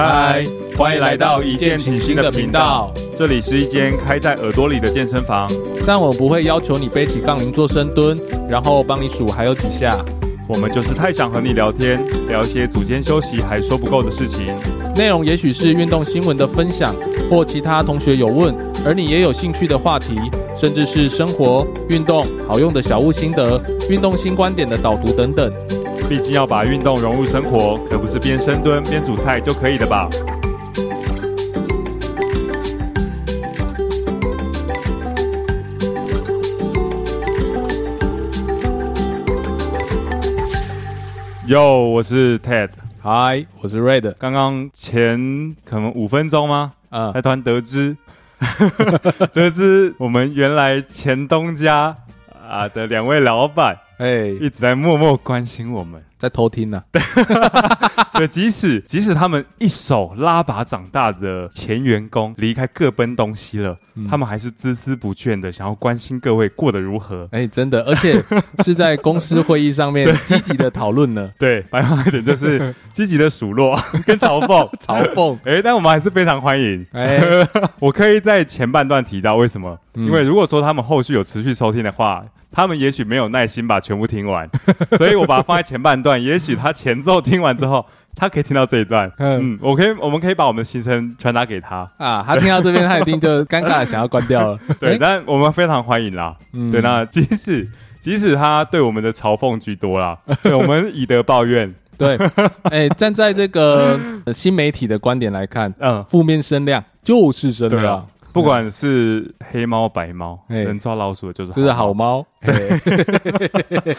嗨，欢迎来到一见倾心的频道。这里是一间开在耳朵里的健身房，但我不会要求你背起杠铃做深蹲，然后帮你数还有几下。我们就是太想和你聊天，聊一些组间休息还说不够的事情。内容也许是运动新闻的分享，或其他同学有问，而你也有兴趣的话题，甚至是生活、运动好用的小物心得、运动新观点的导读等等。毕竟要把运动融入生活，可不是边深蹲边煮菜就可以的吧？哟，我是 Ted，嗨，我是 Red。刚刚前可能五分钟吗？啊、嗯，才突然得知，得知我们原来前东家啊的两位老板。哎一直在默默关心我们，在偷听呢、啊。对，即使即使他们一手拉拔长大的前员工离开各奔东西了，嗯、他们还是孜孜不倦的想要关心各位过得如何。哎，真的，而且是在公司会议上面 积极的讨论呢。对，白话一点就是 积极的数落跟嘲讽，嘲讽。哎，但我们还是非常欢迎。哎，我可以在前半段提到为什么？嗯、因为如果说他们后续有持续收听的话。他们也许没有耐心把全部听完，所以我把它放在前半段。也许他前奏听完之后，他可以听到这一段。嗯，我可以，我们可以把我们的心声传达给他啊。他听到这边，他一定就尴尬的想要关掉了。对，但我们非常欢迎啦。嗯，对，那即使即使他对我们的嘲讽居多啦，对，我们以德报怨。对，哎，站在这个新媒体的观点来看，嗯，负面声量就是声量。不管是黑猫白猫，能抓老鼠的就是就是好猫。对，对，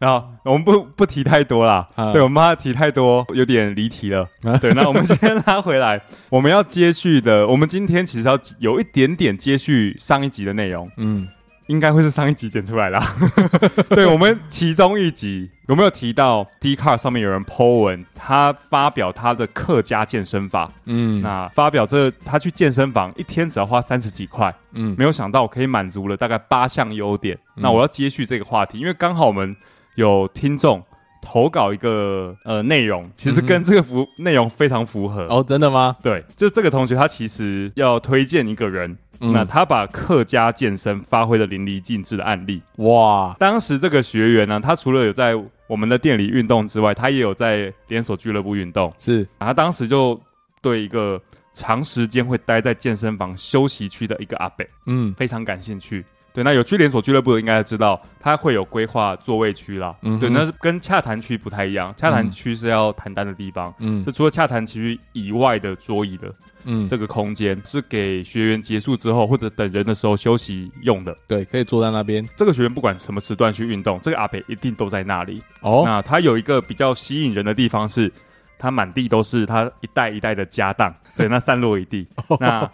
然后我们不不提太多啦，啊、对，我们怕提太多有点离题了。啊、对，那我们先拉回来，我们要接续的，我们今天其实要有一点点接续上一集的内容。嗯。应该会是上一集剪出来的，对，我们其中一集有没有提到 Dcard 上面有人 po 文，他发表他的客家健身法，嗯，那发表这他去健身房一天只要花三十几块，嗯，没有想到可以满足了大概八项优点。嗯、那我要接续这个话题，因为刚好我们有听众投稿一个呃内容，其实跟这个符内容非常符合。哦，真的吗？对，就这个同学他其实要推荐一个人。嗯、那他把客家健身发挥的淋漓尽致的案例，哇！当时这个学员呢，他除了有在我们的店里运动之外，他也有在连锁俱乐部运动。是，他当时就对一个长时间会待在健身房休息区的一个阿伯，嗯，非常感兴趣。对，那有去连锁俱乐部的应该知道，它会有规划座位区啦。嗯，对，那是跟洽谈区不太一样，洽谈区是要谈单的地方。嗯，这除了洽谈区以外的桌椅的。嗯，这个空间是给学员结束之后或者等人的时候休息用的。对，可以坐在那边。这个学员不管什么时段去运动，这个阿北一定都在那里。哦，那他有一个比较吸引人的地方是，他满地都是他一袋一袋的家当，对，那散落一地。那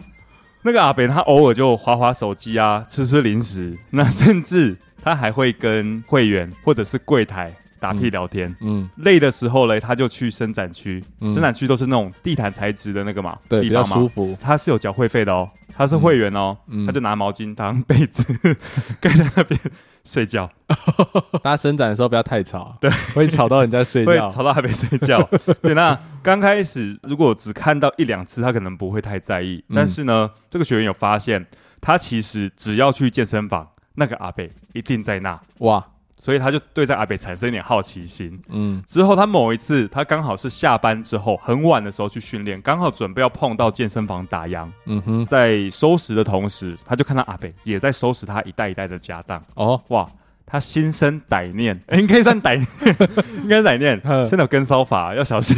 那个阿北他偶尔就滑滑手机啊，吃吃零食，那甚至他还会跟会员或者是柜台。打屁聊天，嗯，嗯，累的时候嘞，他就去伸展区，嗯、伸展区都是那种地毯材质的那个嘛，对，比较舒服。他是有缴会费的哦，他是会员哦，嗯、他就拿毛巾当被子 盖在那边睡觉。大家伸展的时候不要太吵，对，会吵到人家睡觉，吵到还没睡觉。对，那刚开始如果只看到一两次，他可能不会太在意，嗯、但是呢，这个学员有发现，他其实只要去健身房，那个阿贝一定在那，哇。所以他就对这阿北产生一点好奇心。嗯，之后他某一次，他刚好是下班之后很晚的时候去训练，刚好准备要碰到健身房打烊。嗯哼，在收拾的同时，他就看到阿北也在收拾他一袋一袋的家当。哦，哇，他心生歹念，欸、应该算歹念，应该是歹念。现在有跟骚法，要小心。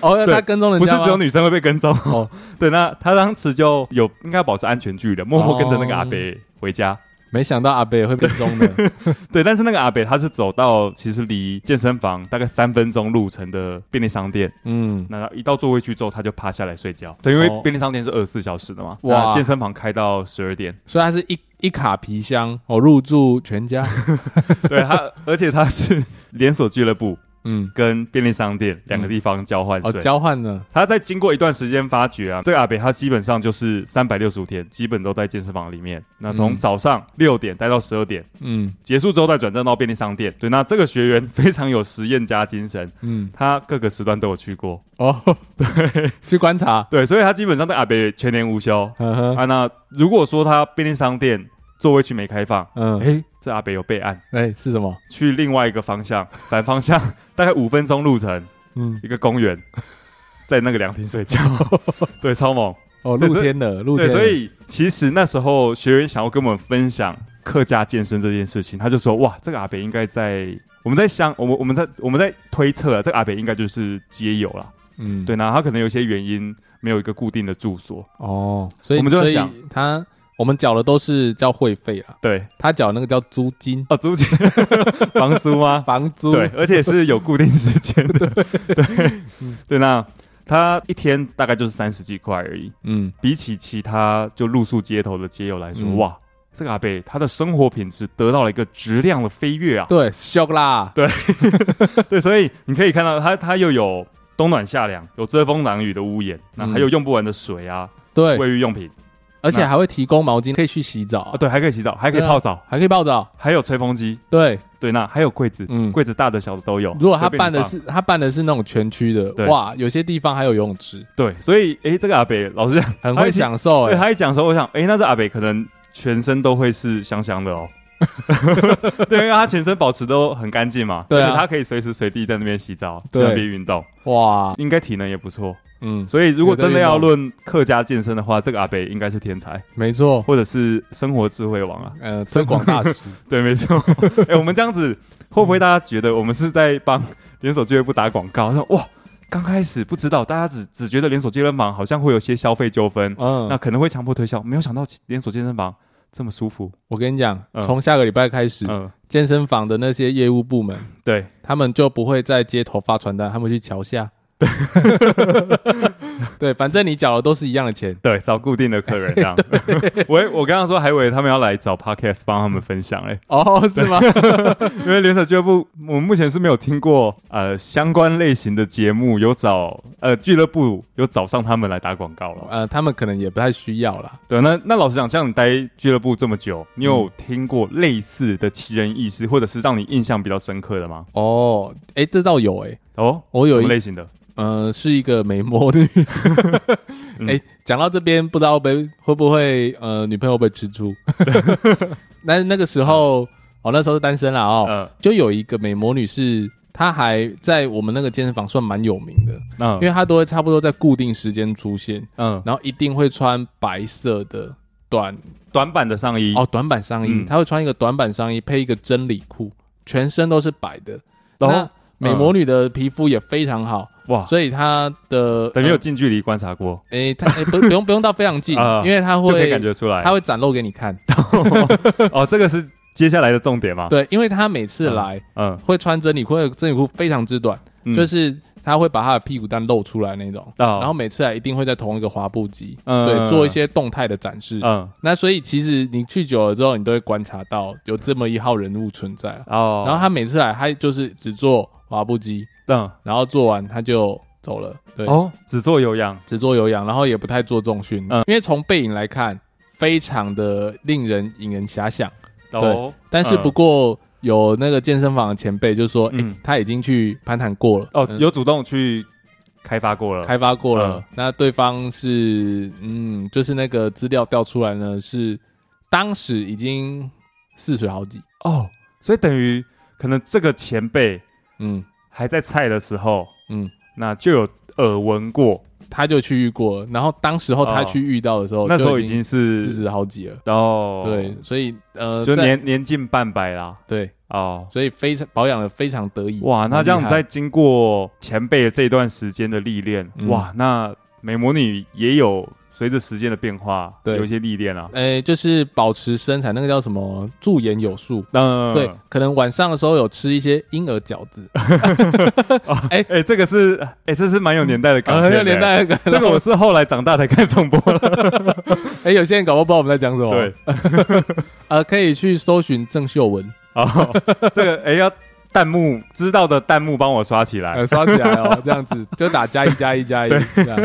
哦，要他跟踪人家，不是只有女生会被跟踪。哦，对，那他当时就有应该保持安全距离，默默跟着那个阿北回家。没想到阿北也会跟踪的，对，但是那个阿北他是走到其实离健身房大概三分钟路程的便利商店，嗯，那一到座位区之后他就趴下来睡觉，对，因为便利商店是二十四小时的嘛，哇，健身房开到十二点，所以他是一一卡皮箱哦，入住全家，对他，而且他是连锁俱乐部。嗯，跟便利商店两个地方交换水，哦，交换呢。他在经过一段时间发觉啊，这个阿北他基本上就是三百六十五天，基本都在健身房里面。那从早上六点待到十二点，嗯，结束之后再转正到便利商店。对，那这个学员非常有实验家精神，嗯，他各个时段都有去过。哦，对，去观察，对，所以他基本上在阿北全年无休。呵呵啊，那如果说他便利商店座位区没开放，嗯，哎，这阿北有备案，哎，是什么？去另外一个方向，反方向，大概五分钟路程，嗯，一个公园，在那个凉亭睡觉，对，超猛哦，露天的，露天。对，所以其实那时候学员想要跟我们分享客家健身这件事情，他就说，哇，这个阿北应该在，我们在想，我们我们在我们在推测啊，这个阿北应该就是街友了，嗯，对，然后他可能有些原因没有一个固定的住所，哦，所以我们就在想他。我们缴的都是叫会费啊，对，他缴那个叫租金哦，租金，房租吗？房租，对，而且是有固定时间的，对，对，那他一天大概就是三十几块而已，嗯，比起其他就露宿街头的街友来说，哇，这个阿贝他的生活品质得到了一个质量的飞跃啊，对，秀啦，对，对，所以你可以看到他他又有冬暖夏凉，有遮风挡雨的屋檐，那还有用不完的水啊，对，卫浴用品。而且还会提供毛巾，可以去洗澡啊！对，还可以洗澡，还可以泡澡，还可以泡澡，还有吹风机。对对，那还有柜子，嗯，柜子大的小的都有。如果他办的是他办的是那种全区的，哇，有些地方还有游泳池。对，所以哎，这个阿北老师讲 很会享受。对，他一讲的时候，我想，哎，那这阿北可能全身都会是香香的哦。对，因为他全身保持都很干净嘛，对，他可以随时随地在那边洗澡，在那边运动。哇，应该体能也不错。嗯，所以如果真的要论客家健身的话，这个阿北应该是天才，没错，或者是生活智慧王啊，呃，推广大师，对，没错。哎、欸，我们这样子会不会大家觉得我们是在帮连锁俱乐部打广告？说哇，刚开始不知道，大家只只觉得连锁健身房好像会有些消费纠纷，嗯，那可能会强迫推销，没有想到连锁健身房这么舒服。我跟你讲，从下个礼拜开始，嗯，健身房的那些业务部门，对。他们就不会在街头发传单，他们去桥下。对，对，反正你缴的都是一样的钱。对，找固定的客人这样。我我刚刚说还以为他们要来找 Podcast 帮他们分享哎。哦，是吗？因为联手俱乐部，我们目前是没有听过呃相关类型的节目有找呃俱乐部有找上他们来打广告了。呃，他们可能也不太需要啦。对，那那老实讲，像你待俱乐部这么久，你有听过类似的奇人异事，或者是让你印象比较深刻的吗？哦，哎，这倒有哎。哦，我有一类型的。呃，是一个美魔女。哎、欸，讲到这边，不知道被会不会呃，女朋友会不会吃醋？那那个时候，嗯、哦，那时候是单身了哦。嗯、就有一个美魔女是，她还在我们那个健身房算蛮有名的。嗯，因为她都会差不多在固定时间出现。嗯，然后一定会穿白色的短短版的上衣。哦，短版上衣，嗯、她会穿一个短版上衣，配一个真理裤，全身都是白的。然后、嗯、美魔女的皮肤也非常好。哇，所以他的等于有近距离观察过，诶，他诶不不用 不用到非常近，因为他会就可以感觉出来，他会展露给你看。哦，这个是接下来的重点吗？对，因为他每次来，嗯，会穿真理裤，真理裤非常之短，就是他会把他的屁股蛋露出来那种。然后每次来一定会在同一个滑步机，对，做一些动态的展示。嗯，那所以其实你去久了之后，你都会观察到有这么一号人物存在。哦，然后他每次来，他就是只做滑步机。嗯，然后做完他就走了。对哦，只做有氧，只做有氧，然后也不太做重训。嗯，因为从背影来看，非常的令人引人遐想。哦、对，但是不过有那个健身房的前辈就说，嗯、欸，他已经去攀谈过了。哦，有主动去开发过了，开发过了。嗯、那对方是，嗯，就是那个资料调出来呢，是当时已经四十好几。哦，所以等于可能这个前辈，嗯。还在菜的时候，嗯，那就有耳闻过，他就去遇过，然后当时候他去遇到的时候，哦、那时候已经是四十好几了，哦，对，所以呃，就年年近半百啦，对，哦，所以非常保养的非常得意，哇，那这样在经过前辈的这段时间的历练，嗯、哇，那美魔女也有。随着时间的变化，对，有一些历练啊，诶，就是保持身材，那个叫什么？驻颜有术。嗯，对，可能晚上的时候有吃一些婴儿饺子。哎哎，这个是，哎，这是蛮有年代的感觉，很有年代的感觉。这个我是后来长大才看重播的。哎，有些人搞不好不知道我们在讲什么。对，呃，可以去搜寻郑秀文。哦，这个哎要。弹幕知道的弹幕帮我刷起来，呃，刷起来哦，这样子就打加一加一加一这样。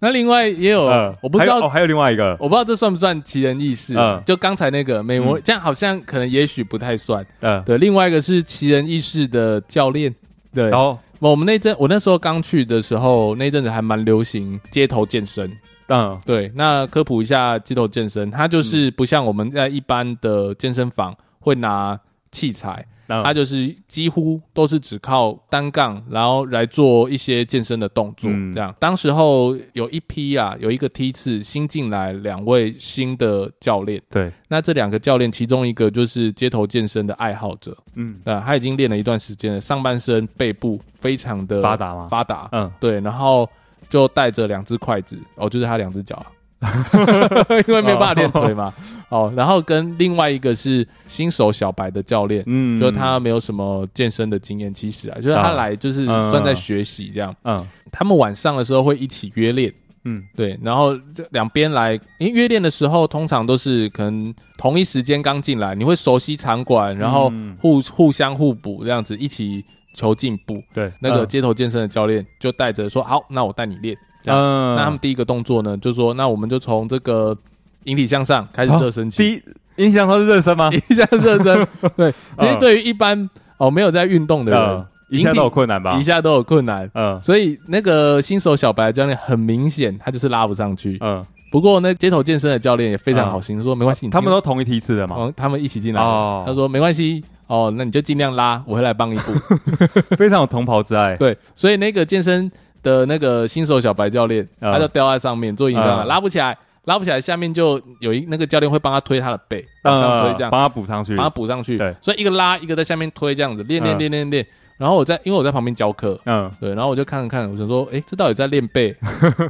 那另外也有，呃、我不知道还有，哦，还有另外一个，我不知道这算不算奇人异事？就刚才那个美魔，嗯、这样好像可能也许不太算。对，另外一个是奇人异事的教练，对。然后我们那阵我那时候刚去的时候，那阵子还蛮流行街头健身。嗯，对。那科普一下街头健身，它就是不像我们在一般的健身房会拿器材。它就是几乎都是只靠单杠，然后来做一些健身的动作。这样，当时候有一批啊，有一个梯次新进来两位新的教练。对，那这两个教练，其中一个就是街头健身的爱好者。嗯，啊，他已经练了一段时间了，上半身背部非常的发达吗？发达。嗯，对，然后就带着两只筷子，哦，就是他两只脚啊。因为没办法练腿嘛，哦，然后跟另外一个是新手小白的教练，嗯，就他没有什么健身的经验，其实啊，就是他来就是算在学习这样，嗯，他们晚上的时候会一起约练，嗯，对，然后这两边来，因为约练的时候通常都是可能同一时间刚进来，你会熟悉场馆，然后互互相互补这样子一起求进步，对，那个街头健身的教练就带着说，好，那我带你练。嗯，那他们第一个动作呢，就是说，那我们就从这个引体向上开始热身起。第一，引体向上是热身吗？引体向上热身，对。其实对于一般哦没有在运动的人，一下都有困难吧？一下都有困难。嗯，所以那个新手小白教练很明显，他就是拉不上去。嗯，不过那街头健身的教练也非常好心，说没关系，他们都同一梯次的嘛，他们一起进来。哦，他说没关系，哦，那你就尽量拉，我会来帮一步。非常有同袍之爱。对，所以那个健身。的那个新手小白教练，他就吊在上面做引体，拉不起来，拉不起来，下面就有一那个教练会帮他推他的背，往上推这样，帮他补上去，帮他补上去。对，所以一个拉，一个在下面推，这样子练练练练练。然后我在，因为我在旁边教课，嗯，对，然后我就看了看，我想说，哎，这到底在练背，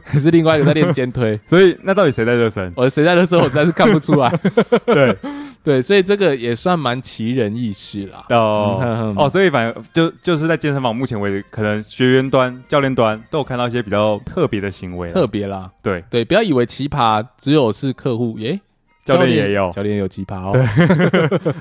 还是另外一个在练肩推？所以那到底谁在热身？我谁在热身？我实在是看不出来。对。对，所以这个也算蛮奇人异事啦。哦、嗯、哦，所以反正就就是在健身房，目前为止，可能学员端、教练端都有看到一些比较特别的行为。特别啦，对对，不要以为奇葩只有是客户耶。教练也有，教练也有奇葩哦。对，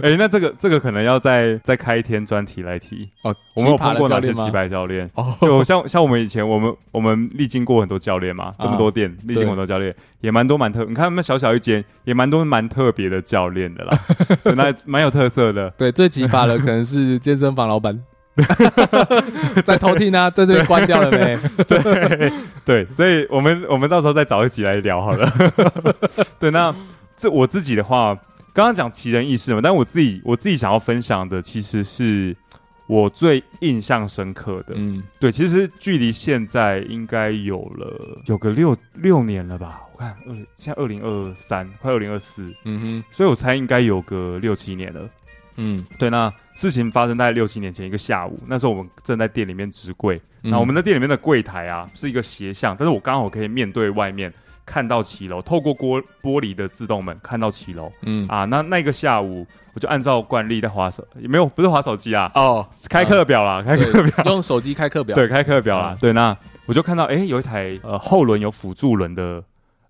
哎、欸，那这个这个可能要再再开一天专题来提哦。我们有碰过哪些奇葩教练？哦，就像像我们以前，我们我们历经过很多教练嘛，这么多店，历经过很多教练，也蛮多蛮特。你看他们小小一间，也蛮多蛮特别的教练的啦，那蛮有特色的。对，最奇葩的可能是健身房老板 在偷听啊，在这边关掉了没？对对，所以我们我们到时候再找一集来聊好了。对，那。这我自己的话，刚刚讲奇人异事嘛，但我自己我自己想要分享的，其实是我最印象深刻的。嗯，对，其实距离现在应该有了有个六六年了吧？我看二现在二零二三，快二零二四，嗯哼，所以我猜应该有个六七年了。嗯，对，那事情发生在六七年前一个下午，那时候我们正在店里面值柜，那、嗯、我们的店里面的柜台啊是一个斜向，但是我刚好可以面对外面。看到骑楼，透过玻玻璃的自动门看到骑楼。嗯啊，那那个下午，我就按照惯例在划手，也没有不是划手机啊。哦，开课表啦，开课表，用手机开课表。对，开课表啦。对，那我就看到，哎，有一台呃后轮有辅助轮的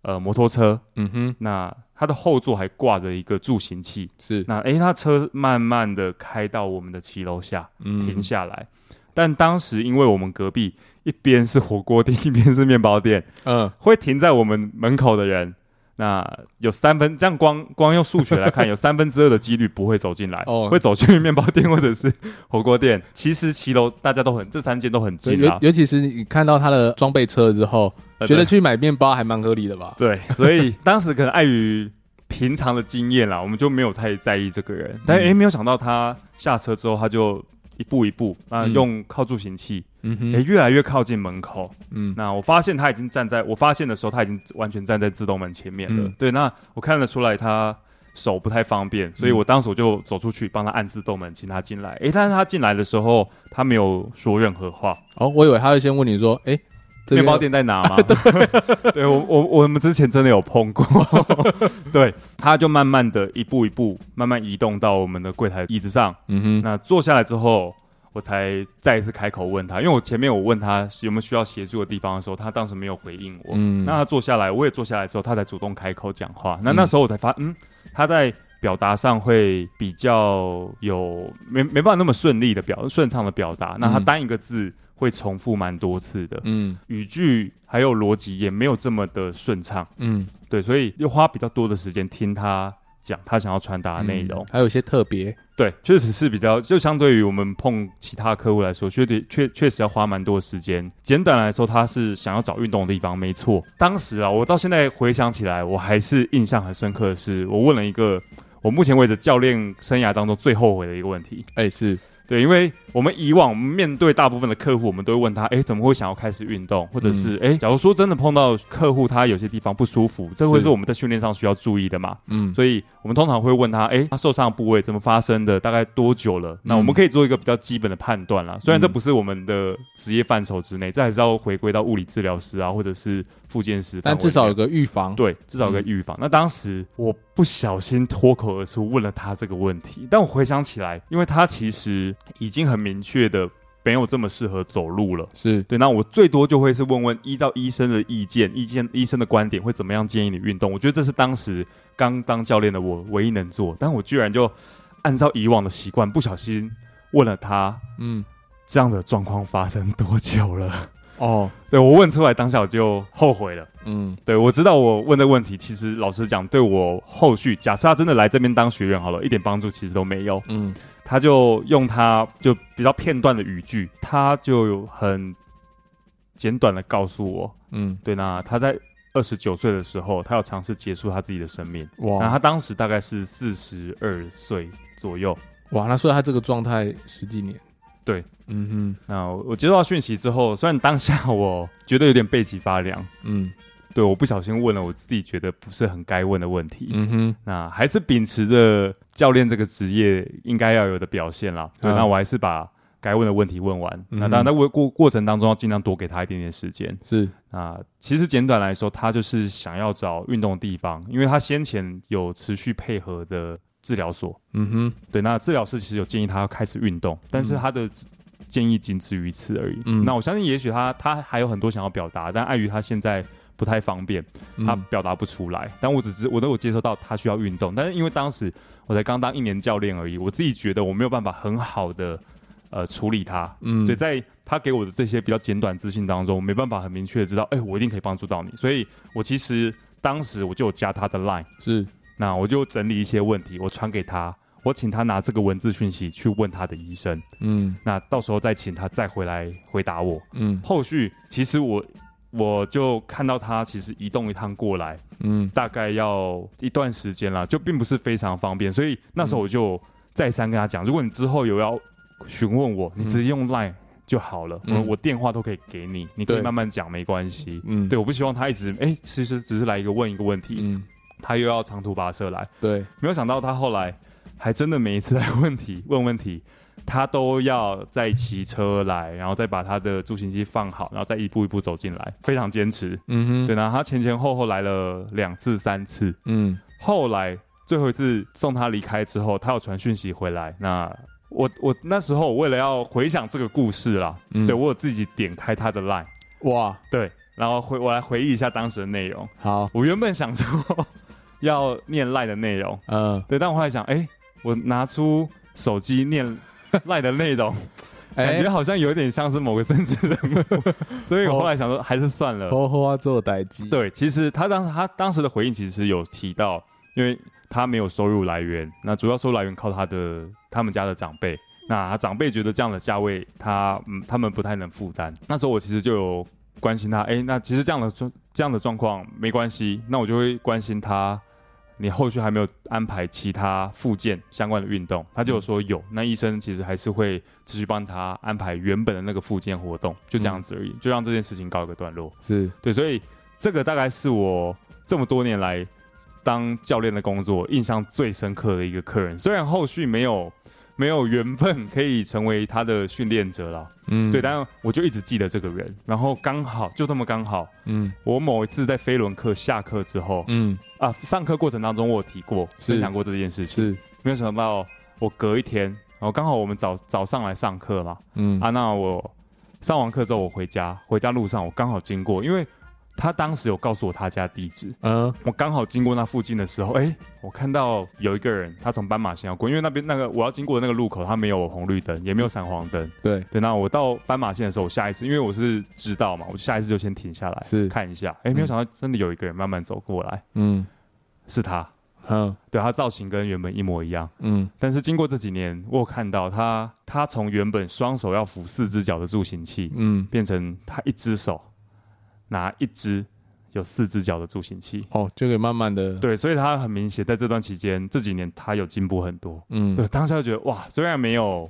呃摩托车。嗯哼，那它的后座还挂着一个助行器。是，那哎，它车慢慢的开到我们的骑楼下，嗯停下来。但当时因为我们隔壁。一边是火锅店，一边是面包店。嗯，会停在我们门口的人，那有三分，这样光光用数学来看，有三分之二的几率不会走进来，哦，会走去面包店或者是火锅店。其实骑楼大家都很，这三间都很近啊。尤其是你看到他的装备车之后，觉得去买面包还蛮合理的吧？对，所以当时可能碍于平常的经验啦，我们就没有太在意这个人。但哎，没有想到他下车之后，他就。一步一步，那，用靠助行器，嗯哼，诶，越来越靠近门口，嗯，那我发现他已经站在我发现的时候，他已经完全站在自动门前面了，嗯、对，那我看得出来他手不太方便，所以我当时我就走出去帮他按自动门，请他进来，诶，但是他进来的时候，他没有说任何话，哦，我以为他会先问你说，诶。面包店在哪吗？对，对我我我们之前真的有碰过，对，他就慢慢的一步一步慢慢移动到我们的柜台椅子上，嗯哼，那坐下来之后，我才再一次开口问他，因为我前面我问他有没有需要协助的地方的时候，他当时没有回应我，嗯，那他坐下来，我也坐下来之后，他才主动开口讲话，那那时候我才发，嗯，他在表达上会比较有没没办法那么顺利的表顺畅的表达，那他单一个字会重复蛮多次的，嗯，语句还有逻辑也没有这么的顺畅，嗯，对，所以又花比较多的时间听他。讲他想要传达的内容，还有一些特别，对，确实是比较，就相对于我们碰其他客户来说，确实确确实要花蛮多时间。简短来说，他是想要找运动的地方，没错。当时啊，我到现在回想起来，我还是印象很深刻的是，我问了一个我目前为止教练生涯当中最后悔的一个问题。哎，是。对，因为我们以往面对大部分的客户，我们都会问他，哎，怎么会想要开始运动？或者是，哎，假如说真的碰到客户他有些地方不舒服，这会是我们在训练上需要注意的嘛？嗯，所以我们通常会问他，哎，他受伤的部位怎么发生的？大概多久了？那我们可以做一个比较基本的判断啦。虽然这不是我们的职业范畴之内，这还是要回归到物理治疗师啊，或者是复健师，但至少有个预防。对，至少有个预防。那当时我不小心脱口而出问了他这个问题，但我回想起来，因为他其实已经很明。明确的没有这么适合走路了，是对。那我最多就会是问问，依照医生的意见、意见医生的观点，会怎么样建议你运动？我觉得这是当时刚当教练的我唯一能做，但我居然就按照以往的习惯，不小心问了他，嗯，这样的状况发生多久了？哦，对，我问出来当下我就后悔了，嗯，对，我知道我问的问题，其实老实讲，对我后续假设他真的来这边当学员好了，一点帮助其实都没有，嗯。他就用他就比较片段的语句，他就很简短的告诉我，嗯，对，那他在二十九岁的时候，他要尝试结束他自己的生命。哇，那他当时大概是四十二岁左右。哇，那所以他这个状态十几年。对，嗯哼。那我接到讯息之后，虽然当下我觉得有点背脊发凉，嗯。对，我不小心问了我自己觉得不是很该问的问题。嗯哼，那还是秉持着教练这个职业应该要有的表现啦。对，那我还是把该问的问题问完。嗯、那当然，在过过过程当中要尽量多给他一点点时间。是啊，其实简短来说，他就是想要找运动的地方，因为他先前有持续配合的治疗所。嗯哼，对，那治疗师其实有建议他要开始运动，但是他的建议仅止于此而已。嗯，那我相信也许他他还有很多想要表达，但碍于他现在。不太方便，他表达不出来。嗯、但我只是我都有接受到他需要运动，但是因为当时我才刚当一年教练而已，我自己觉得我没有办法很好的呃处理他。嗯，对，在他给我的这些比较简短资讯当中，我没办法很明确的知道，哎、欸，我一定可以帮助到你。所以我其实当时我就有加他的 line，是，那我就整理一些问题，我传给他，我请他拿这个文字讯息去问他的医生。嗯，那到时候再请他再回来回答我。嗯，后续其实我。我就看到他其实移动一趟过来，嗯，大概要一段时间了，就并不是非常方便，所以那时候我就再三跟他讲，如果你之后有要询问我，你直接用 Line 就好了，我我电话都可以给你，你可以慢慢讲，没关系，嗯，对，我不希望他一直哎，其实只是来一个问一个问题，嗯，他又要长途跋涉来，对，没有想到他后来还真的每一次来问题问问题。他都要再骑车来，然后再把他的助行器放好，然后再一步一步走进来，非常坚持。嗯哼，对，然后他前前后后来了两次、三次。嗯，后来最后一次送他离开之后，他有传讯息回来。那我我那时候我为了要回想这个故事啦，嗯、对我有自己点开他的 line，哇，对，然后回我来回忆一下当时的内容。好，我原本想说要念 line 的内容，嗯，对，但我后来想，哎、欸，我拿出手机念。赖的内容，感觉好像有点像是某个政治人物，欸、所以我后来想说还是算了。好好做代志。对，其实他当他当时的回应其实有提到，因为他没有收入来源，那主要收入来源靠他的他们家的长辈，那他长辈觉得这样的价位他嗯他们不太能负担。那时候我其实就有关心他，哎、欸，那其实这样的状这样的状况没关系，那我就会关心他。你后续还没有安排其他附件相关的运动，他就有说有，那医生其实还是会继续帮他安排原本的那个附件活动，就这样子而已，就让这件事情告一个段落。是对，所以这个大概是我这么多年来当教练的工作印象最深刻的一个客人，虽然后续没有。没有缘分可以成为他的训练者了，嗯，对，但我就一直记得这个人，然后刚好就这么刚好，嗯，我某一次在飞轮课下课之后，嗯。啊，上课过程当中我有提过，分享过这件事情，是，没有想到我隔一天，然后刚好我们早早上来上课嘛，嗯。啊，那我上完课之后我回家，回家路上我刚好经过，因为他当时有告诉我他家地址，嗯，我刚好经过那附近的时候，哎、欸，我看到有一个人，他从斑马线要过，因为那边那个我要经过的那个路口，他没有红绿灯，也没有闪黄灯，对。对。那我到斑马线的时候，我下一次，因为我是知道嘛，我下一次就先停下来，是。看一下，哎、欸，没有想到真的有一个人慢慢走过来，嗯，是他，嗯，对，他造型跟原本一模一样，嗯，但是经过这几年，我有看到他，他从原本双手要扶四只脚的助行器，嗯，变成他一只手。拿一只有四只脚的助行器。哦，就可以慢慢的对，所以他很明显在这段期间这几年他有进步很多，嗯，对，当下就觉得哇，虽然没有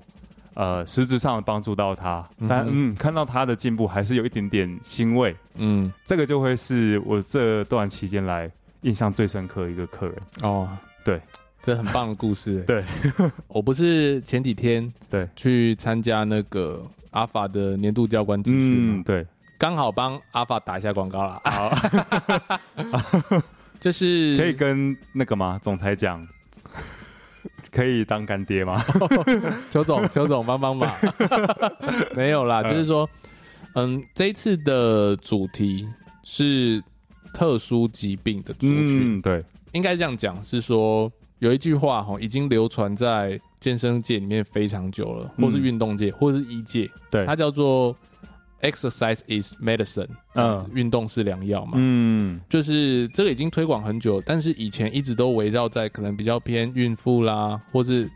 呃实质上的帮助到他，嗯、但嗯看到他的进步还是有一点点欣慰，嗯，这个就会是我这段期间来印象最深刻的一个客人哦，对，这很棒的故事，对，我不是前几天对。去参加那个阿法的年度教官集训，嗯，对。刚好帮阿法打一下广告了，好，就是可以跟那个吗？总裁讲，可以当干爹吗？邱总，邱总帮帮忙，没有啦，就是说，嗯，这一次的主题是特殊疾病的族群，嗯、对，应该这样讲，是说有一句话哈，已经流传在健身界里面非常久了，或是运动界，或是医界，对，它叫做。Exercise is medicine，嗯，运动是良药嘛，嗯，就是这个已经推广很久，但是以前一直都围绕在可能比较偏孕妇啦，或是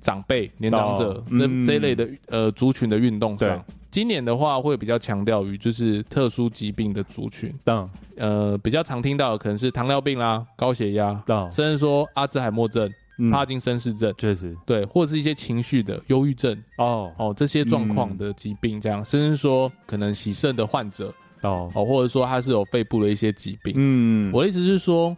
长辈、年长者这、嗯、这一类的呃族群的运动上。今年的话会比较强调于就是特殊疾病的族群，嗯，呃，比较常听到的可能是糖尿病啦、高血压，甚至说阿兹海默症。帕金森氏症。确实。对，或者是一些情绪的忧郁症。哦。哦这些状况的疾病，这样、嗯、甚至说可能洗肾的患者。哦。哦，或者说他是有肺部的一些疾病。嗯，我的意思是说，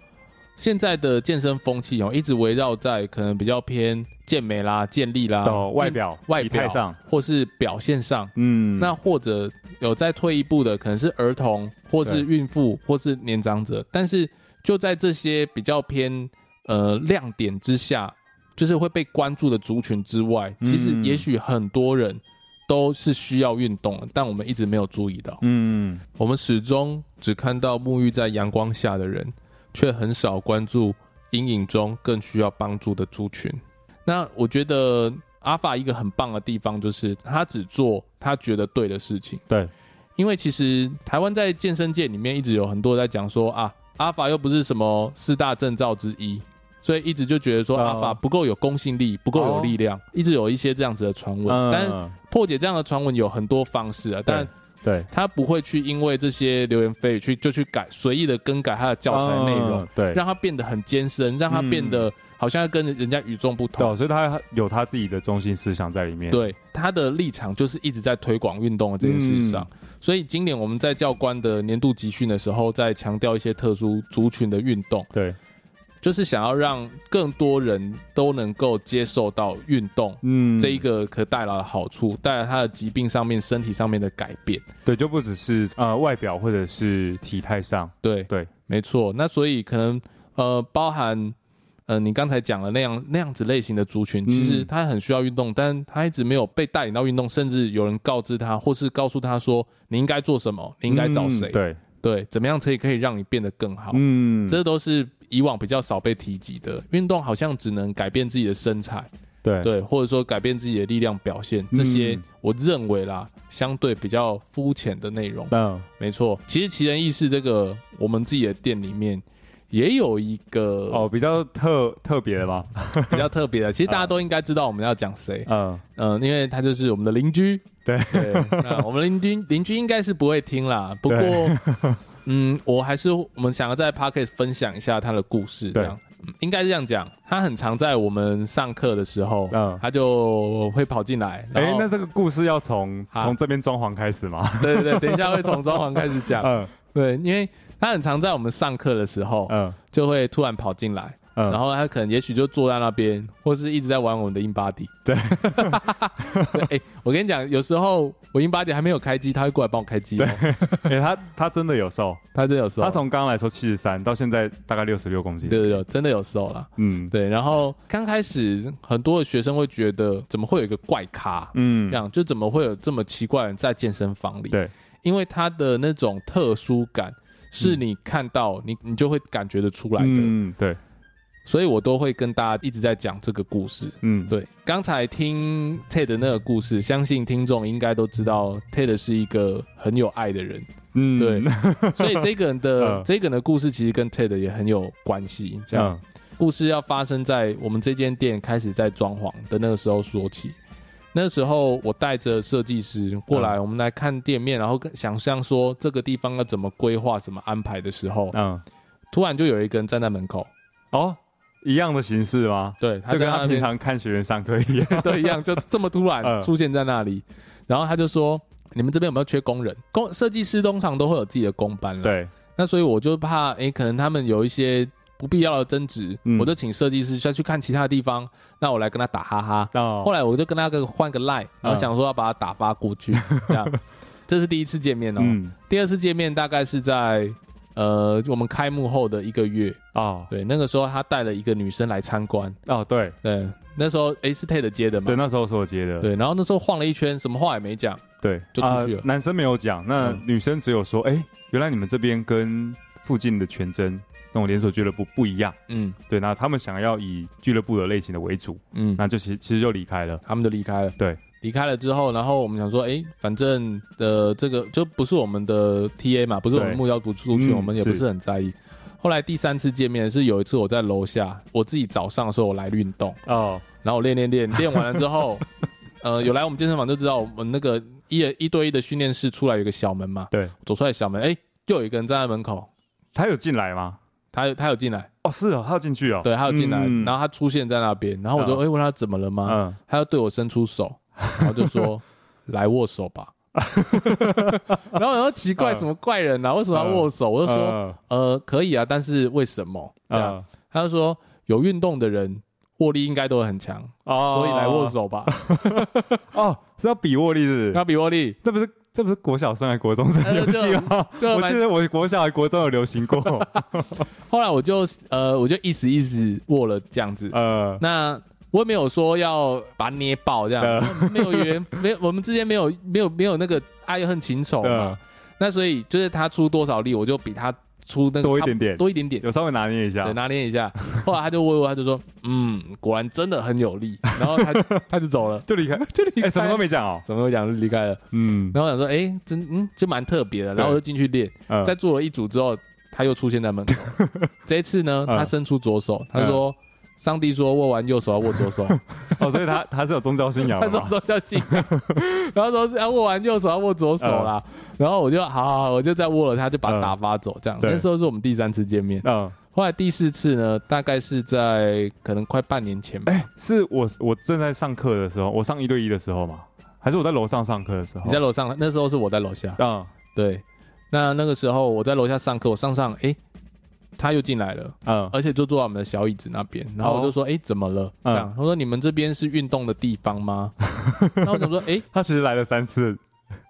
现在的健身风气哦，一直围绕在可能比较偏健美啦、健力啦、哦、外表外表上，或是表现上。嗯，那或者有再退一步的，可能是儿童，或是孕妇，或是年长者。但是就在这些比较偏。呃，亮点之下，就是会被关注的族群之外，其实也许很多人都是需要运动的，但我们一直没有注意到。嗯，我们始终只看到沐浴在阳光下的人，却很少关注阴影中更需要帮助的族群。那我觉得阿法一个很棒的地方，就是他只做他觉得对的事情。对，因为其实台湾在健身界里面一直有很多在讲说啊，阿法又不是什么四大证照之一。所以一直就觉得说阿法不够有公信力，不够有力量，哦、一直有一些这样子的传闻。嗯、但破解这样的传闻有很多方式啊，但对他不会去因为这些流言蜚语去就去改随意的更改他的教材内容，对，让他变得很艰深，让他变得好像跟人家与众不同。对，所以他有他自己的中心思想在里面。对，他的立场就是一直在推广运动的这件事上。嗯、所以今年我们在教官的年度集训的时候，在强调一些特殊族群的运动。对。就是想要让更多人都能够接受到运动，嗯，这一个可带来的好处，带来他的疾病上面、身体上面的改变。对，就不只是呃外表或者是体态上。对对，没错。那所以可能呃包含呃你刚才讲的那样那样子类型的族群，其实他很需要运动，但他一直没有被带领到运动，甚至有人告知他，或是告诉他说你应该做什么，你应该找谁？对对，怎么样才可以让你变得更好？嗯，这都是。以往比较少被提及的运动，好像只能改变自己的身材，对对，或者说改变自己的力量表现，这些我认为啦，相对比较肤浅的内容。嗯，没错。其实奇人异事这个，我们自己的店里面也有一个哦，比较特特别的吗？比较特别的，其实大家都应该知道我们要讲谁。嗯嗯，因为他就是我们的邻居。对我们邻居邻居应该是不会听啦，不过。嗯，我还是我们想要在 Podcast 分享一下他的故事，这样，嗯、应该是这样讲。他很常在我们上课的时候，嗯，他就会跑进来。哎、欸，那这个故事要从从这边装潢开始吗？对对对，等一下会从装潢开始讲。嗯，对，因为他很常在我们上课的时候，嗯，就会突然跑进来。然后他可能也许就坐在那边，或是一直在玩我们的 InBody。对，对，哎，我跟你讲，有时候我 InBody 还没有开机，他会过来帮我开机。对，哎，他他真的有瘦，他真的有瘦。他从刚刚来说七十三，到现在大概六十六公斤。对对对，真的有瘦了。嗯，对。然后刚开始很多的学生会觉得，怎么会有一个怪咖？嗯，这样就怎么会有这么奇怪的人在健身房里？对，因为他的那种特殊感。是你看到你你就会感觉得出来的。嗯，对。所以我都会跟大家一直在讲这个故事。嗯，对。刚才听 Ted 那个故事，相信听众应该都知道 Ted 是一个很有爱的人。嗯，对。所以这个人的、嗯、这个人的故事其实跟 Ted 也很有关系。这样，嗯、故事要发生在我们这间店开始在装潢的那个时候说起。那时候我带着设计师过来，我们来看店面，然后想象说这个地方要怎么规划、怎么安排的时候，嗯，突然就有一个人站在门口。哦。一样的形式吗？对，就跟他平常看学员上课一样，对，一样，就这么突然 出现在那里。嗯、然后他就说：“你们这边有没有缺工人？工设计师通常都会有自己的工班了。”对。那所以我就怕，哎、欸，可能他们有一些不必要的争执，嗯、我就请设计师再去看其他的地方。那我来跟他打哈哈。哦、后来我就跟他个换个 line，然后想说要把他打发过去。嗯、这样，这是第一次见面哦。嗯、第二次见面大概是在。呃，我们开幕后的一个月。啊，哦、对，那个时候他带了一个女生来参观。哦，对。对，那时候 A 是 Ted 接的嘛，对，那时候是我接的，对，然后那时候晃了一圈，什么话也没讲，对，就出去了。呃、男生没有讲，那女生只有说，哎、嗯，原来你们这边跟附近的全真那种连锁俱乐部不一样，嗯，对，那他们想要以俱乐部的类型的为主，嗯，那就其其实就离开了，他们就离开了，对。离开了之后，然后我们想说，哎，反正的这个就不是我们的 TA 嘛，不是我们目标读出去，嗯、我们也不是很在意。是后来第三次见面是有一次我在楼下，我自己早上的时候我来运动。哦，然后我练练练练完了之后，呃，有来我们健身房就知道，我们那个一一对一的训练室出来有一个小门嘛，对，走出来小门，哎，就有一个人站在门口，他有进来吗？他有他有进来。哦，是哦，他有进去哦，对，他有进来，嗯、然后他出现在那边，然后我就哎、嗯、问他怎么了吗？嗯，他要对我伸出手。然后就说来握手吧，然后然后奇怪什么怪人啊？为什么要握手？我就说呃可以啊，但是为什么这样？他就说有运动的人握力应该都很强，所以来握手吧。哦，是要比握力是不是？要比握力，这不是这不是国小生还是国中生游戏吗？我记得我国小还国中有流行过。后来我就呃我就意思意思握了这样子，呃那。我也没有说要把他捏爆这样，没有缘，没有我们之间没有没有没有那个爱恨情仇嘛。那所以就是他出多少力，我就比他出那个多一点点，多一点点，有稍微拿捏一下，对，拿捏一下。后来他就问我，他就说，嗯，果然真的很有力。然后他 他就走了，就离开，就离开，什么都没讲哦，什么都没讲就离开了。嗯，然后我想说，哎，真嗯就蛮特别的。然后我就进去练，在做了一组之后，他又出现在门口。这一次呢，他伸出左手，他说。上帝说握完右手要握左手，哦，所以他他是有宗教信仰，他说宗教信仰，然后说是要握完右手要握左手啦，然后我就好好好，我就再握了他，就把他打发走，这样。那时候是我们第三次见面，嗯，后来第四次呢，大概是在可能快半年前吧，哎，是我我正在上课的时候，我上一对一的时候嘛，还是我在楼上上课的时候？你在楼上，那时候是我在楼下，嗯，对，那那个时候我在楼下上课，我上上，哎。他又进来了，嗯，而且就坐在我们的小椅子那边，然后我就说，哎，怎么了？这样，他说你们这边是运动的地方吗？然后我想说，哎，他其实来了三次，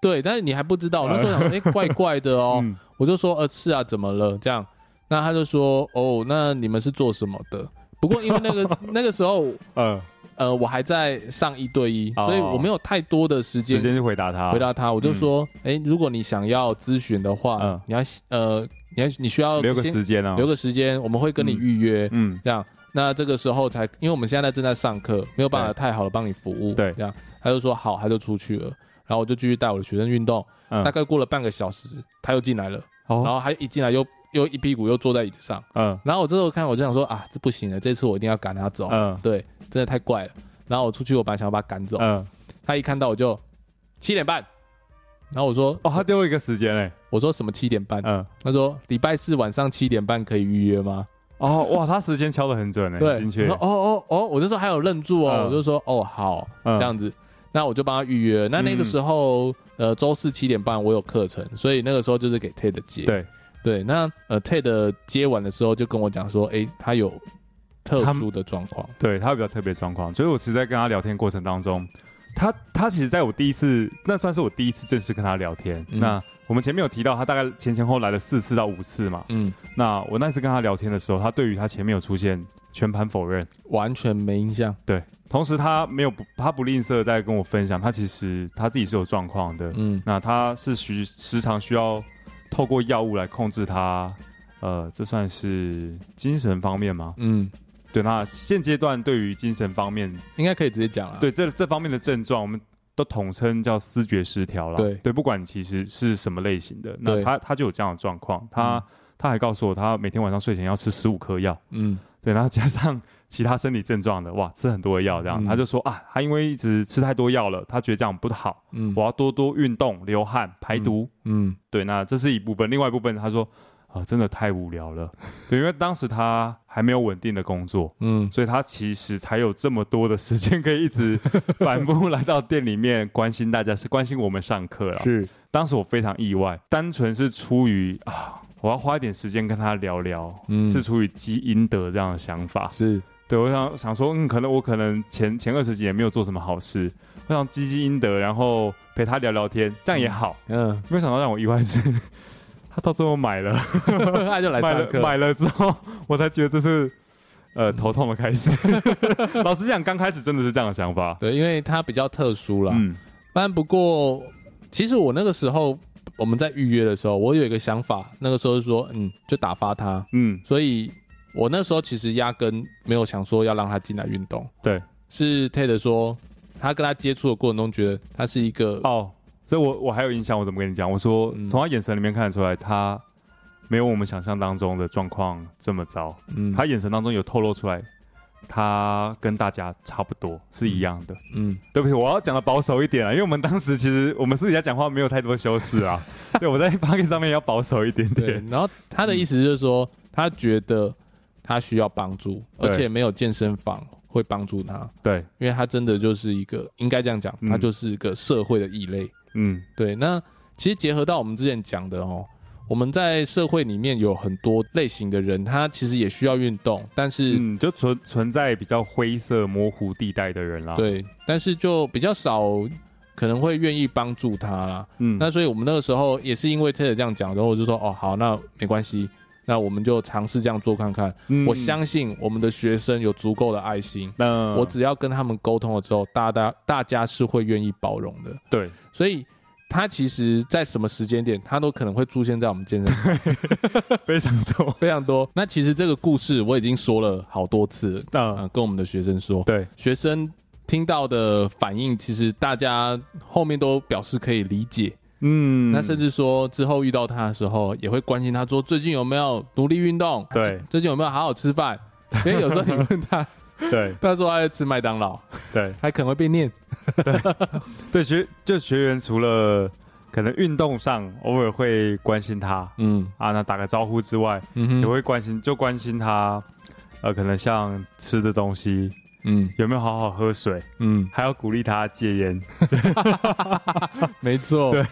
对，但是你还不知道。那时候想说，哎，怪怪的哦，我就说，呃，是啊，怎么了？这样，那他就说，哦，那你们是做什么的？不过因为那个 那个时候，嗯，呃，我还在上一对一，所以我没有太多的时间时间去回答他，回答他，我就说，哎，如果你想要咨询的话，嗯。你要呃。你你需要留个时间啊，留个时间，我们会跟你预约，嗯，这样，那这个时候才，因为我们现在正在上课，没有办法太好的帮你服务，对，这样，他就说好，他就出去了，然后我就继续带我的学生运动，大概过了半个小时，他又进来了，然后他一进来又又一屁股又坐在椅子上，嗯，然后我这时候看我就想说啊，这不行了，这次我一定要赶他走，嗯，对，真的太怪了，然后我出去，我本来想要把他赶走，嗯，他一看到我就七点半。然后我说哦，他丢了一个时间哎，我说什么七点半？嗯，他说礼拜四晚上七点半可以预约吗？哦哇，他时间敲的很准哎，对，精确。哦哦哦，我就说还有愣住哦，我就说哦好这样子，那我就帮他预约。那那个时候呃周四七点半我有课程，所以那个时候就是给 Ted 接。对对，那呃 Ted 接完的时候就跟我讲说，哎，他有特殊的状况，对他比较特别状况，所以我其实在跟他聊天过程当中。他他其实在我第一次，那算是我第一次正式跟他聊天。嗯、那我们前面有提到，他大概前前后来了四次到五次嘛。嗯，那我那次跟他聊天的时候，他对于他前面有出现全盘否认，完全没印象。对，同时他没有不，他不吝啬在跟我分享，他其实他自己是有状况的。嗯，那他是需时常需要透过药物来控制他，呃，这算是精神方面吗？嗯，对。那现阶段对于精神方面，应该可以直接讲了。对，这这方面的症状，我们都统称叫思觉失调了。对对，不管其实是什么类型的，那他他就有这样的状况。他、嗯、他还告诉我，他每天晚上睡前要吃十五颗药。嗯，对，然后加上。其他身体症状的哇，吃很多的药这样，嗯、他就说啊，他因为一直吃太多药了，他觉得这样不好，嗯，我要多多运动、流汗、排毒，嗯，嗯对，那这是一部分，另外一部分他说啊，真的太无聊了，对，因为当时他还没有稳定的工作，嗯，所以他其实才有这么多的时间可以一直 反复来到店里面关心大家，是关心我们上课了，是，当时我非常意外，单纯是出于啊，我要花一点时间跟他聊聊，嗯，是出于积阴德这样的想法，是。对，我想想说，嗯，可能我可能前前二十几年没有做什么好事，我想积积阴德，然后陪他聊聊天，这样也好。嗯，没有想到让我意外是，他到最后买了，他就来上课。买了之后，我才觉得这是呃头痛的开始。老实讲，刚开始真的是这样的想法。对，因为他比较特殊啦。嗯。但不过，其实我那个时候我们在预约的时候，我有一个想法，那个时候是说，嗯，就打发他。嗯。所以。我那时候其实压根没有想说要让他进来运动，对，是 Ted 说他跟他接触的过程中觉得他是一个哦，所以我我还有印象，我怎么跟你讲？我说从他眼神里面看得出来，他没有我们想象当中的状况这么糟，嗯，他眼神当中有透露出来，他跟大家差不多是一样的，嗯，对不起，我要讲的保守一点啊，因为我们当时其实我们私底下讲话没有太多修饰啊，对，我在 Podcast 上面要保守一点点，然后他的意思就是说，他觉得。他需要帮助，而且没有健身房会帮助他。对，因为他真的就是一个，应该这样讲，他就是一个社会的异类。嗯，对。那其实结合到我们之前讲的哦，我们在社会里面有很多类型的人，他其实也需要运动，但是嗯，就存存在比较灰色模糊地带的人啦。对，但是就比较少可能会愿意帮助他啦。嗯，那所以我们那个时候也是因为 Ted 这样讲，然后我就说哦，好，那没关系。那我们就尝试这样做看看。嗯，我相信我们的学生有足够的爱心。嗯，我只要跟他们沟通了之后，大家大家是会愿意包容的。对，所以他其实，在什么时间点，他都可能会出现在我们健身房，非常多，非常多。那其实这个故事我已经说了好多次了，嗯，跟我们的学生说，对，学生听到的反应，其实大家后面都表示可以理解。嗯，那甚至说之后遇到他的时候，也会关心他说最近有没有努力运动？对，最近有没有好好吃饭？因为有时候你问他，对，他说他在吃麦当劳，对，还可能会被念。对，学就学员除了可能运动上偶尔会关心他，嗯啊，那打个招呼之外，嗯哼，也会关心，就关心他，呃，可能像吃的东西。嗯，有没有好好喝水？嗯，还要鼓励他戒烟。没错，对，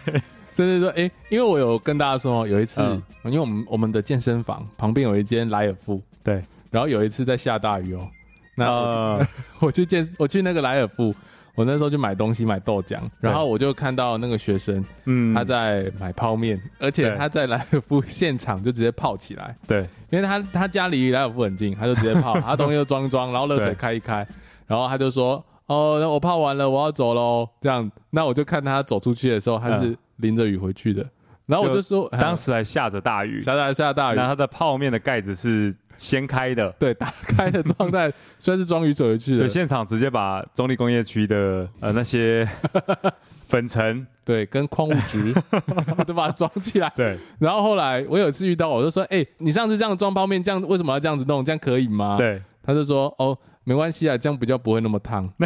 甚至说，哎、欸，因为我有跟大家说，有一次，嗯、因为我们我们的健身房旁边有一间莱尔富，对，然后有一次在下大雨哦，那我，呃、我去健，我去那个莱尔富。我那时候就买东西买豆浆，然后我就看到那个学生，嗯，他在买泡面，而且他在莱尔富 现场就直接泡起来，对，因为他他家离莱尔富很近，他就直接泡，他东西就装装，然后热水开一开，然后他就说，哦，那我泡完了，我要走喽，这样，那我就看他走出去的时候，他是淋着雨回去的，然后我就说，当时还下着大雨，下着下大雨，然后它的泡面的盖子是。掀开的，对，打开的状态，虽然是装鱼走回去的。对，现场直接把中立工业区的呃那些 粉尘，对，跟矿物质都把它装起来。对，然后后来我有一次遇到，我就说，哎、欸，你上次这样装泡面，这样为什么要这样子弄？这样可以吗？对，他就说，哦。没关系啊，这样比较不会那么烫。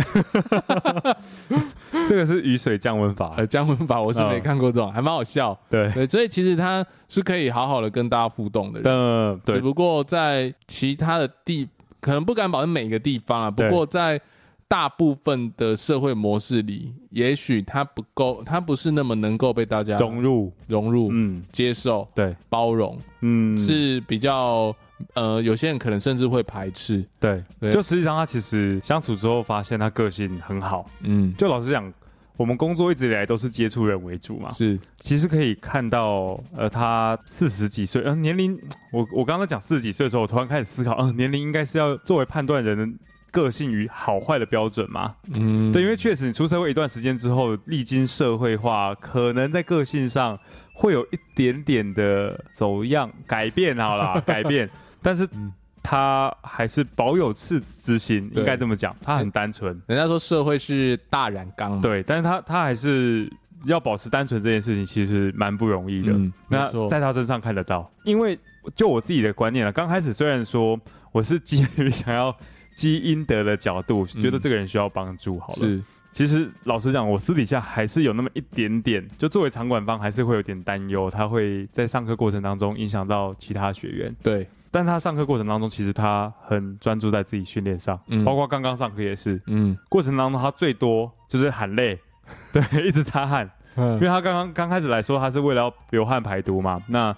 这个是雨水降温法，呃，降温法我是没看过这种，还蛮好笑。对对，所以其实它是可以好好的跟大家互动的人。嗯，对。只不过在其他的地，可能不敢保证每个地方啊。不过在大部分的社会模式里，也许它不够，它不是那么能够被大家融入、融入、嗯，接受、对，包容，嗯，是比较。呃，有些人可能甚至会排斥，对，对就实际上他其实相处之后发现他个性很好，嗯，就老实讲，我们工作一直以来都是接触人为主嘛，是，其实可以看到，呃，他四十几岁，呃，年龄，我我刚刚讲四十几岁的时候，我突然开始思考，嗯、呃，年龄应该是要作为判断人的个性与好坏的标准嘛？嗯，对，因为确实你出社会一段时间之后，历经社会化，可能在个性上会有一点点的走样改变，好啦，改变，但是。嗯他还是保有赤子之心，应该这么讲。他很单纯。人家说社会是大染缸，对，但是他他还是要保持单纯这件事情，其实蛮不容易的。嗯、那在他身上看得到，因为就我自己的观念了，刚开始虽然说我是基于想要积阴德的角度，觉得这个人需要帮助，好了。是，其实老实讲，我私底下还是有那么一点点，就作为场馆方，还是会有点担忧，他会在上课过程当中影响到其他学员。对。但他上课过程当中，其实他很专注在自己训练上，嗯，包括刚刚上课也是，嗯，过程当中他最多就是喊累，对，一直擦汗，嗯，因为他刚刚刚开始来说，他是为了要流汗排毒嘛，那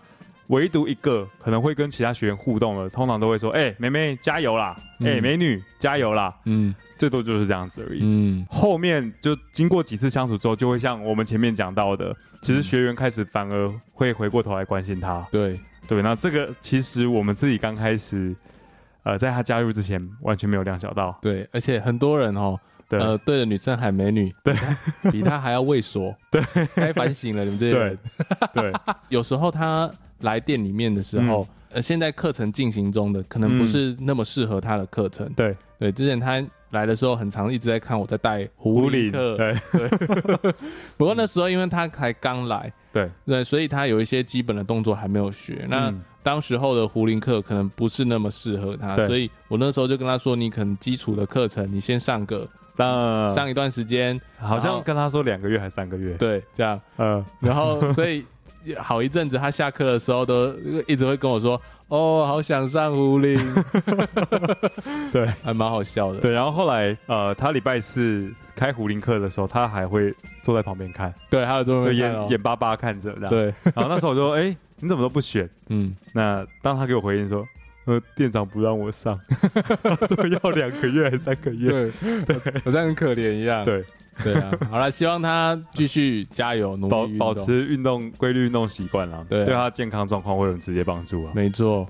唯独一个可能会跟其他学员互动的，通常都会说，哎、欸，妹妹加油啦，哎、欸，美女加油啦，嗯，最多就是这样子而已，嗯，后面就经过几次相处之后，就会像我们前面讲到的，其实学员开始反而会回过头来关心他，对。对，那这个其实我们自己刚开始，呃，在他加入之前完全没有料想到。对，而且很多人哦，对呃，对着女生喊美女，对，比他还要畏缩。对，该反省了，你们这些人。对，对有时候他来店里面的时候，嗯、呃，现在课程进行中的可能不是那么适合他的课程。对，对，之前他来的时候，很常一直在看我在带狐狸课。对，对 不过那时候因为他才刚来。对对，所以他有一些基本的动作还没有学。那当时候的胡林课可能不是那么适合他，所以我那时候就跟他说：“你可能基础的课程你先上个，上一段时间，好像跟他说两个月还是三个月，对，这样，嗯，然后所以好一阵子，他下课的时候都一直会跟我说：‘哦，好想上胡林。’对，还蛮好笑的。对，然后后来呃，他礼拜四。开胡林课的时候，他还会坐在旁边看，对，还有这么眼眼巴巴看着这样，对。然后那时候我就说：“哎、欸，你怎么都不选？”嗯，那当他给我回应说：“呃，店长不让我上，说要两个月还是三个月？”对，对，好像很可怜一样。对，对啊。好了，希望他继续加油，努力保保持运动规律运动习惯了，对，对他健康状况会有直接帮助啊。没错。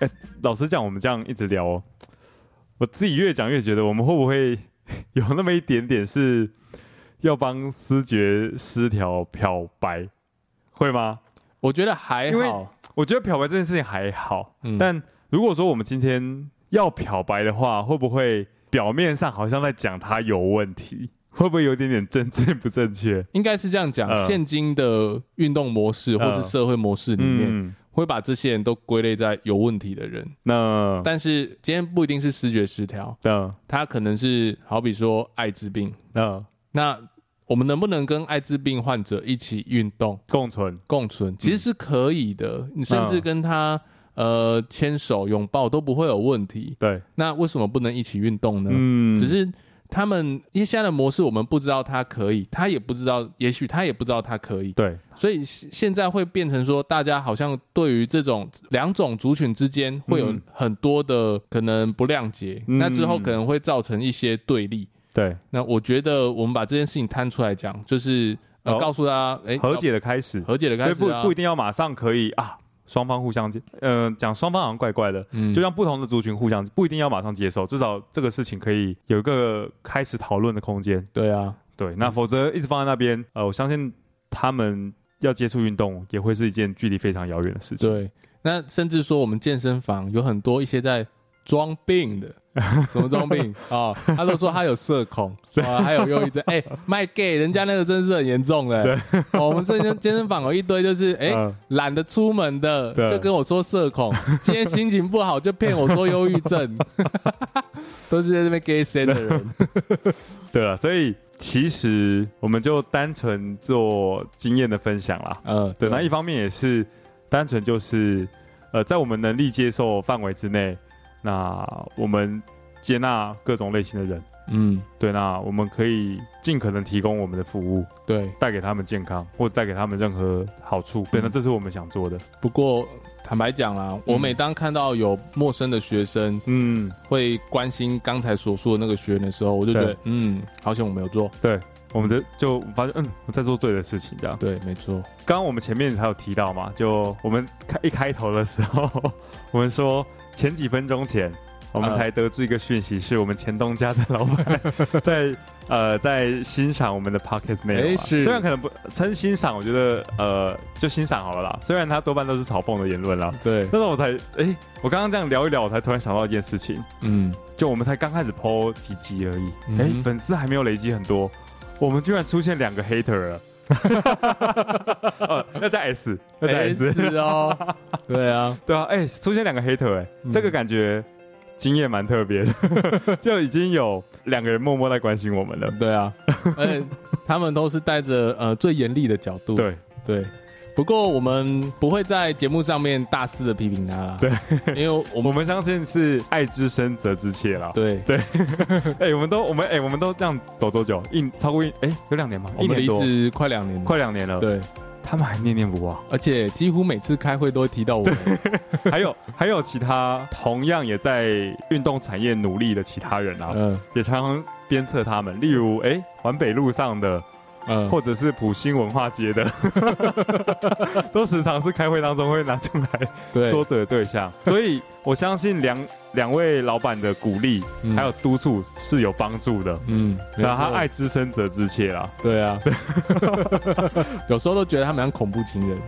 哎、欸，老实讲，我们这样一直聊，哦，我自己越讲越觉得，我们会不会？有那么一点点是要帮思觉失调漂白，会吗？我觉得还好。我觉得漂白这件事情还好，嗯、但如果说我们今天要漂白的话，会不会表面上好像在讲他有问题？会不会有点点政治不正确？应该是这样讲。呃、现今的运动模式或是社会模式里面。会把这些人都归类在有问题的人。那但是今天不一定是视觉失调，那他可能是好比说艾滋病。那那我们能不能跟艾滋病患者一起运动共存？共存其实是可以的。你甚至跟他呃牵手拥抱都不会有问题。对，那为什么不能一起运动呢？嗯，只是。他们因为现在的模式，我们不知道他可以，他也不知道，也许他也不知道他可以。对，所以现在会变成说，大家好像对于这种两种族群之间会有很多的可能不谅解，嗯、那之后可能会造成一些对立。对，那我觉得我们把这件事情摊出来讲，就是呃，告诉他，哎，和解的开始，和解的开始、啊，不不一定要马上可以啊。双方互相接，嗯、呃，讲双方好像怪怪的，嗯，就像不同的族群互相不一定要马上接受，至少这个事情可以有一个开始讨论的空间。对啊，对，那否则一直放在那边，呃，我相信他们要接触运动也会是一件距离非常遥远的事情。对，那甚至说我们健身房有很多一些在装病的。什么装病啊、哦？他都说他有社恐啊，还有忧郁症。哎、欸，卖 gay，人家那个真是很严重的。对、哦，我们这间健身房有一堆就是哎懒、得出门的，就跟我说社恐。今天心情不好就骗我说忧郁症，都是在这边 gay 生的人。对了，所以其实我们就单纯做经验的分享啦。嗯，对。那一方面也是单纯就是呃，在我们能力接受范围之内。那我们接纳各种类型的人，嗯，对，那我们可以尽可能提供我们的服务，对，带给他们健康或者带给他们任何好处，对，那这是我们想做的。不过坦白讲啦，我每当看到有陌生的学生，嗯，会关心刚才所说的那个学员的时候，我就觉得，嗯，好险我没有做，对，我们的就发现，嗯，我在做对的事情，这样，对，没错。刚刚我们前面才有提到嘛，就我们开一开头的时候，我们说。前几分钟前，我们才得知一个讯息，是我们前东家的老板 在呃在欣赏我们的内容。虽然可能不称欣赏，我觉得呃就欣赏好了啦。虽然他多半都是嘲讽的言论啦，对。但是我才哎，我刚刚这样聊一聊，我才突然想到一件事情，嗯，就我们才刚开始 po 几集而已，哎、嗯，粉丝还没有累积很多，我们居然出现两个 hater 了。哦，要加 S，要加 S, S 哦。对啊，对啊，哎、欸，出现两个 hater，哎、嗯，这个感觉经验蛮特别的，就已经有两个人默默在关心我们了。对啊，而且他们都是带着呃最严厉的角度。对对。不过我们不会在节目上面大肆的批评他啦，对，因为我们，我们相信是爱之深责之切啦，对。对，哎、欸，我们都我们哎、欸，我们都这样走多久？一超过一哎、欸、有两年吗？我们离职快两年，快两年了，对，他们还念念不忘，而且几乎每次开会都会提到我们，还有还有其他同样也在运动产业努力的其他人啊，嗯，也常常鞭策他们，例如哎环北路上的。嗯，或者是普星文化街的，都时常是开会当中会拿出来说嘴的对象，所以我相信两两位老板的鼓励还有督促是有帮助的。嗯，然后他爱之深则之切啦。对啊，有时候都觉得他们像恐怖情人。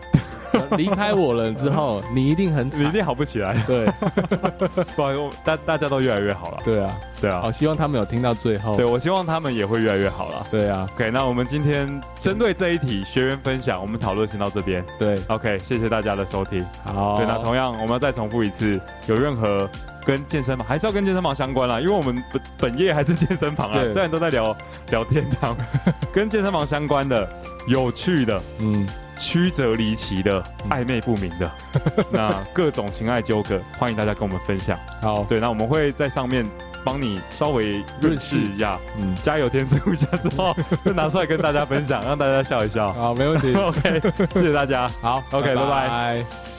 离开我了之后，你一定很惨，你一定好不起来。对，不好意思，大大家都越来越好了。对啊，对啊。好，希望他们有听到最后。对，我希望他们也会越来越好了。对啊。OK，那我们今天针对这一题学员分享，我们讨论先到这边。对，OK，谢谢大家的收听。好，对，那同样我们要再重复一次，有任何跟健身房还是要跟健身房相关啦，因为我们本本业还是健身房啊，虽然都在聊聊天堂，跟健身房相关的、有趣的，嗯。曲折离奇的、暧昧不明的，那各种情爱纠葛，欢迎大家跟我们分享。好，对，那我们会在上面帮你稍微润饰一下，嗯，加油添醋一下之后，就拿出来跟大家分享，让大家笑一笑。好，没问题。OK，谢谢大家。好，OK，拜拜。